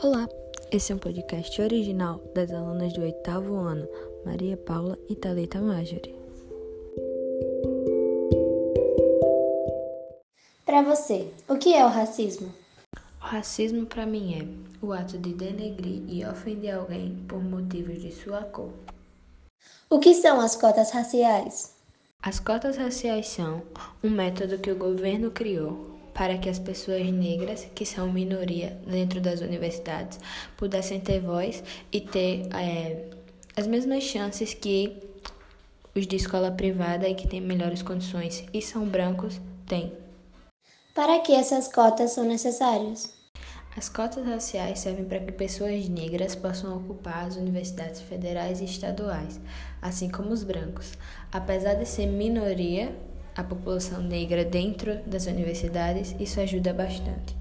Olá, esse é um podcast original das alunas do oitavo ano, Maria Paula e Thalita Marjorie. Para você, o que é o racismo? O racismo para mim é o ato de denegrir e ofender alguém por motivos de sua cor. O que são as cotas raciais? As cotas raciais são um método que o governo criou para que as pessoas negras, que são minoria dentro das universidades, pudessem ter voz e ter é, as mesmas chances que os de escola privada e que têm melhores condições e são brancos têm. Para que essas cotas são necessárias? As cotas raciais servem para que pessoas negras possam ocupar as universidades federais e estaduais, assim como os brancos. Apesar de ser minoria, a população negra dentro das universidades, isso ajuda bastante.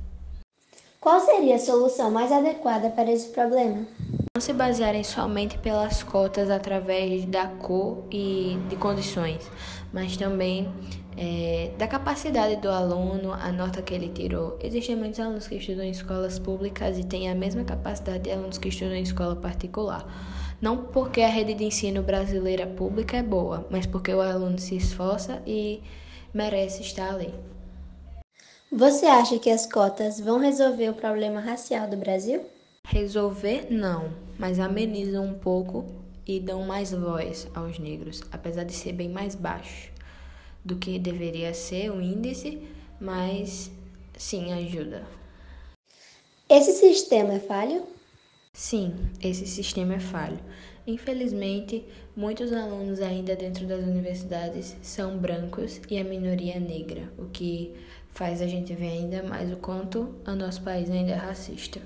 Qual seria a solução mais adequada para esse problema? Não se basearem somente pelas cotas através da cor e de condições, mas também é, da capacidade do aluno, a nota que ele tirou. Existem muitos alunos que estudam em escolas públicas e têm a mesma capacidade de alunos que estudam em escola particular. Não porque a rede de ensino brasileira pública é boa, mas porque o aluno se esforça e merece estar ali. Você acha que as cotas vão resolver o problema racial do Brasil? Resolver não, mas amenizam um pouco e dão mais voz aos negros, apesar de ser bem mais baixo do que deveria ser o índice, mas sim ajuda. Esse sistema é falho? Sim, esse sistema é falho. Infelizmente, muitos alunos ainda dentro das universidades são brancos e a minoria é negra, o que faz a gente ver ainda mais o quanto o nosso país ainda é racista.